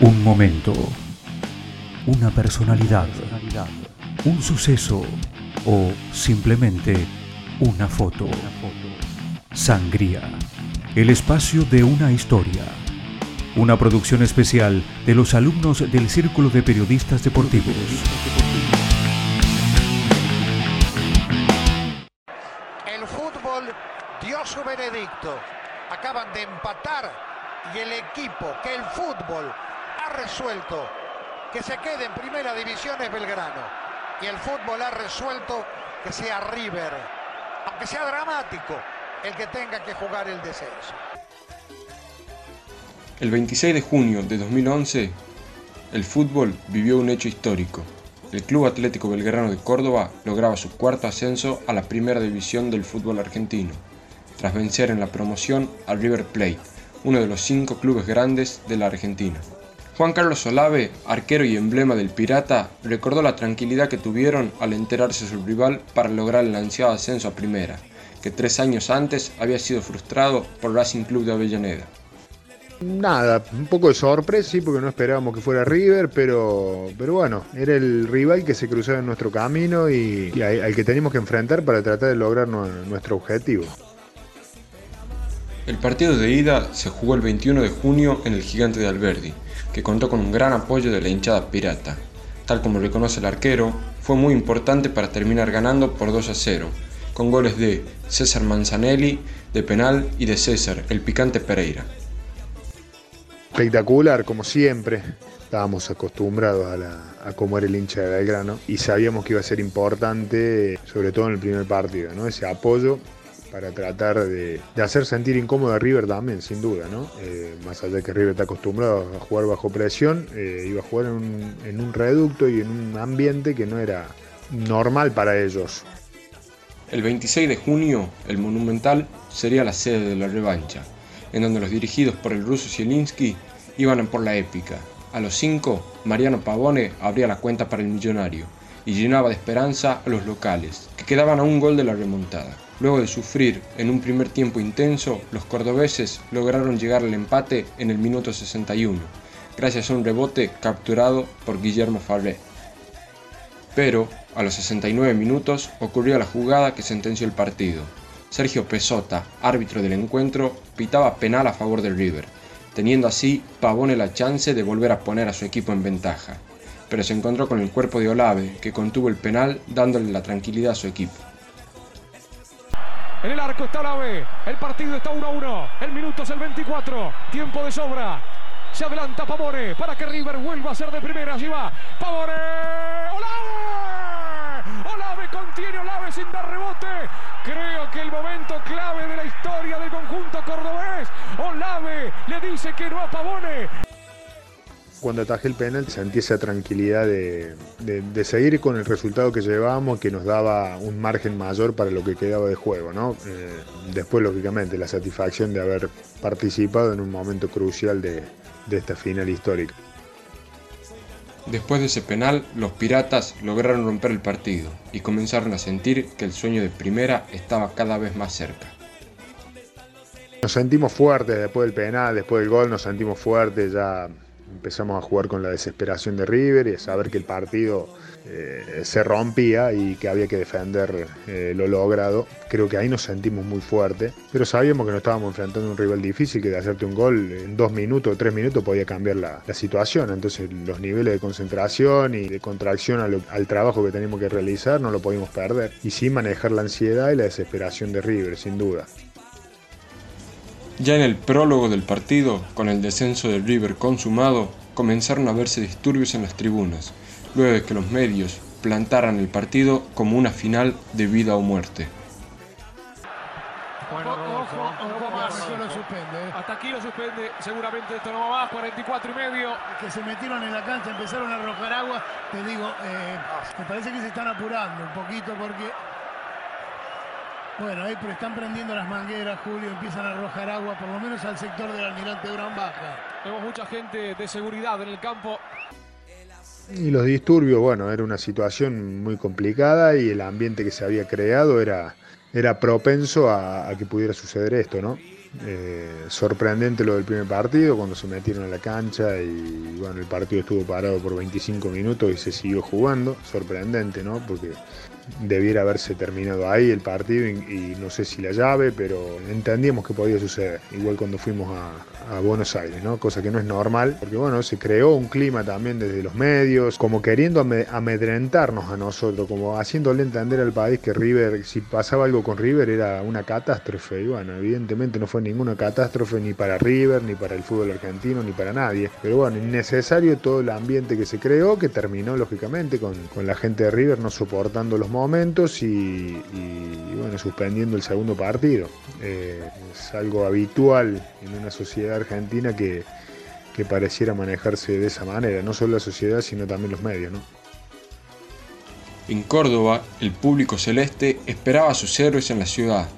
Un momento, una personalidad, un suceso o simplemente una foto. Sangría, el espacio de una historia. Una producción especial de los alumnos del Círculo de Periodistas Deportivos. El fútbol dio su veredicto. Acaban de empatar y el equipo que el fútbol resuelto que se quede en primera división es Belgrano. Y el fútbol ha resuelto que sea River, aunque sea dramático, el que tenga que jugar el descenso. El 26 de junio de 2011, el fútbol vivió un hecho histórico. El Club Atlético Belgrano de Córdoba lograba su cuarto ascenso a la primera división del fútbol argentino, tras vencer en la promoción al River Plate, uno de los cinco clubes grandes de la Argentina. Juan Carlos Olave, arquero y emblema del Pirata, recordó la tranquilidad que tuvieron al enterarse de su rival para lograr el ansiado ascenso a primera, que tres años antes había sido frustrado por Racing Club de Avellaneda. Nada, un poco de sorpresa, sí, porque no esperábamos que fuera River, pero, pero bueno, era el rival que se cruzaba en nuestro camino y, y al que teníamos que enfrentar para tratar de lograr nuestro objetivo. El partido de ida se jugó el 21 de junio en el Gigante de Alberdi, que contó con un gran apoyo de la hinchada pirata. Tal como reconoce el arquero, fue muy importante para terminar ganando por 2 a 0, con goles de César Manzanelli de penal y de César, el picante Pereira. Espectacular, como siempre. Estábamos acostumbrados a, la, a cómo era el hincha de Belgrano y sabíamos que iba a ser importante, sobre todo en el primer partido, ¿no? ese apoyo para tratar de, hacer sentir incómodo a River también, sin duda, ¿no? Eh, más allá de que River está acostumbrado a jugar bajo presión, eh, iba a jugar en un, en un reducto y en un ambiente que no era normal para ellos. El 26 de junio, el Monumental sería la sede de la revancha, en donde los dirigidos por el ruso Zielinski iban por la épica. A los 5, Mariano Pavone abría la cuenta para el millonario y llenaba de esperanza a los locales, que quedaban a un gol de la remontada. Luego de sufrir en un primer tiempo intenso, los cordobeses lograron llegar al empate en el minuto 61, gracias a un rebote capturado por Guillermo Farré. Pero, a los 69 minutos, ocurrió la jugada que sentenció el partido. Sergio Pesota, árbitro del encuentro, pitaba penal a favor del River, teniendo así Pavone la chance de volver a poner a su equipo en ventaja. Pero se encontró con el cuerpo de Olave, que contuvo el penal dándole la tranquilidad a su equipo. En el arco está la. El partido está 1 a 1. El minuto es el 24. Tiempo de sobra. Se adelanta Pavone para que River vuelva a ser de primera. Allí va Pavone. ¡Olave! Olave contiene Olave sin dar rebote. Creo que el momento clave de la historia del conjunto cordobés. Olave le dice que no a Pavone cuando atajé el penal sentí esa tranquilidad de, seguir con el resultado que llevábamos, que nos daba un margen mayor para lo que quedaba de juego. ¿no? Eh, después, lógicamente, la satisfacción de haber participado en un momento crucial de, de esta final histórica. Después de ese penal, los piratas lograron romper el partido y comenzaron a sentir que el sueño de primera estaba cada vez más cerca. Nos sentimos fuertes después del penal, después del gol, nos sentimos fuertes, ya empezamos a jugar con la desesperación de River y a saber que el partido eh, se rompía y que había que defender eh, lo logrado. Creo que ahí nos sentimos muy fuertes, pero sabíamos que nos estábamos enfrentando a un rival difícil que de hacerte un gol en dos minutos o tres minutos podía cambiar la, situación. Entonces los niveles de concentración y de contracción al, trabajo que teníamos que realizar no lo podíamos perder. Y sí manejar la ansiedad y la desesperación de River, sin duda. Ya en el prólogo del partido, con el descenso del River consumado, comenzaron a verse disturbios en las tribunas, luego de que los medios plantaran el partido como una final de vida o muerte. Bueno, lo suspende. Hasta aquí lo suspende, seguramente esto no va más, 44 y medio. Que se metieron en la cancha, empezaron a arrojar agua, te digo, eh, me parece que se están apurando un poquito porque bueno, ahí pero están prendiendo las mangueras, Julio, empiezan a arrojar agua, por lo menos al sector del almirante Durán Baja. Tenemos mucha gente de seguridad en el campo. Y los disturbios, bueno, era una situación muy complicada y el ambiente que se había creado era, era propenso a, que pudiera suceder esto, ¿no? Eh, sorprendente lo del primer partido, cuando se metieron a la cancha y bueno, el partido estuvo parado por 25 minutos y se siguió jugando. Sorprendente, ¿no? Porque debiera haberse terminado ahí el partido y, no sé si la llave, pero entendíamos que podía suceder, igual cuando fuimos a, Buenos Aires, ¿no? cosa que no es normal, porque bueno, se creó un clima también desde los medios, como queriendo amedrentarnos a nosotros, como haciéndole entender al país que River, si pasaba algo con River era una catástrofe, y bueno, evidentemente no fue ninguna catástrofe ni para River, ni para el fútbol argentino, ni para nadie, pero bueno, innecesario todo el ambiente que se creó, que terminó lógicamente con, con la gente de River no soportando los momentos y, bueno, suspendiendo el segundo partido. Eh, es algo habitual en una sociedad argentina que, que, pareciera manejarse de esa manera, no solo la sociedad, sino también los medios. ¿no? En Córdoba, el público celeste esperaba a sus héroes en la ciudad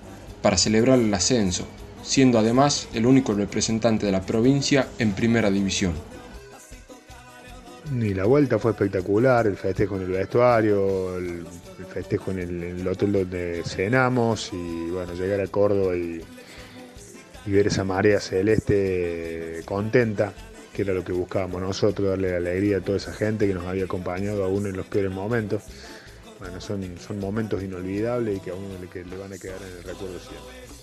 para celebrar el ascenso, siendo además el único representante de la provincia en primera división. Y la vuelta fue espectacular, el festejo en el vestuario, el, festejo en el, hotel donde cenamos y bueno, llegar a Córdoba y, ver esa marea celeste contenta, que era lo que buscábamos nosotros, darle alegría a toda esa gente que nos había acompañado aún en los peores momentos. Bueno, son, son momentos inolvidables y que a uno le, le van a quedar en el recuerdo siempre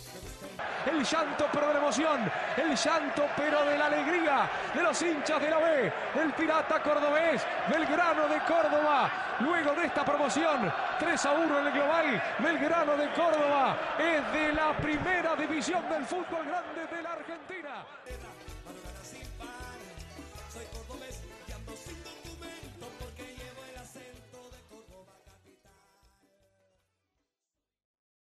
el llanto pero de la emoción, el llanto pero de la alegría. De los hinchas de la B, el pirata cordobés, Belgrano de Córdoba, luego de esta promoción, 3 a 1 en el global, Belgrano de Córdoba. Es de la primera división del fútbol grande de la Argentina.